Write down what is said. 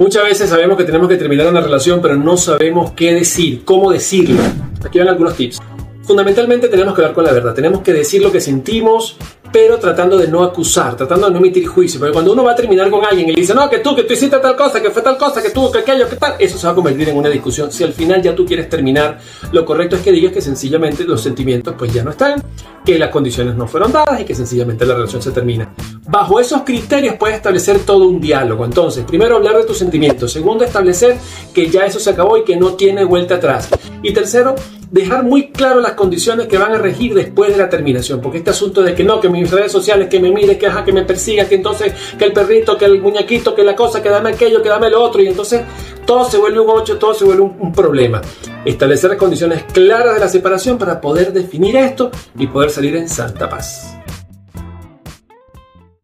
Muchas veces sabemos que tenemos que terminar una relación, pero no sabemos qué decir, cómo decirlo. Aquí van algunos tips. Fundamentalmente tenemos que hablar con la verdad, tenemos que decir lo que sentimos, pero tratando de no acusar, tratando de no emitir juicio. Porque cuando uno va a terminar con alguien y le dice, no, que tú, que tú hiciste tal cosa, que fue tal cosa, que tú, que aquello, que tal, eso se va a convertir en una discusión. Si al final ya tú quieres terminar, lo correcto es que digas que sencillamente los sentimientos pues ya no están, que las condiciones no fueron dadas y que sencillamente la relación se termina. Bajo esos criterios puedes establecer todo un diálogo. Entonces, primero hablar de tus sentimientos. Segundo, establecer que ya eso se acabó y que no tiene vuelta atrás. Y tercero, dejar muy claro las condiciones que van a regir después de la terminación. Porque este asunto de que no, que mis redes sociales, que me mire, que, que me persiga, que entonces, que el perrito, que el muñequito, que la cosa, que dame aquello, que dame lo otro. Y entonces todo se vuelve un 8, todo se vuelve un, un problema. Establecer las condiciones claras de la separación para poder definir esto y poder salir en santa paz.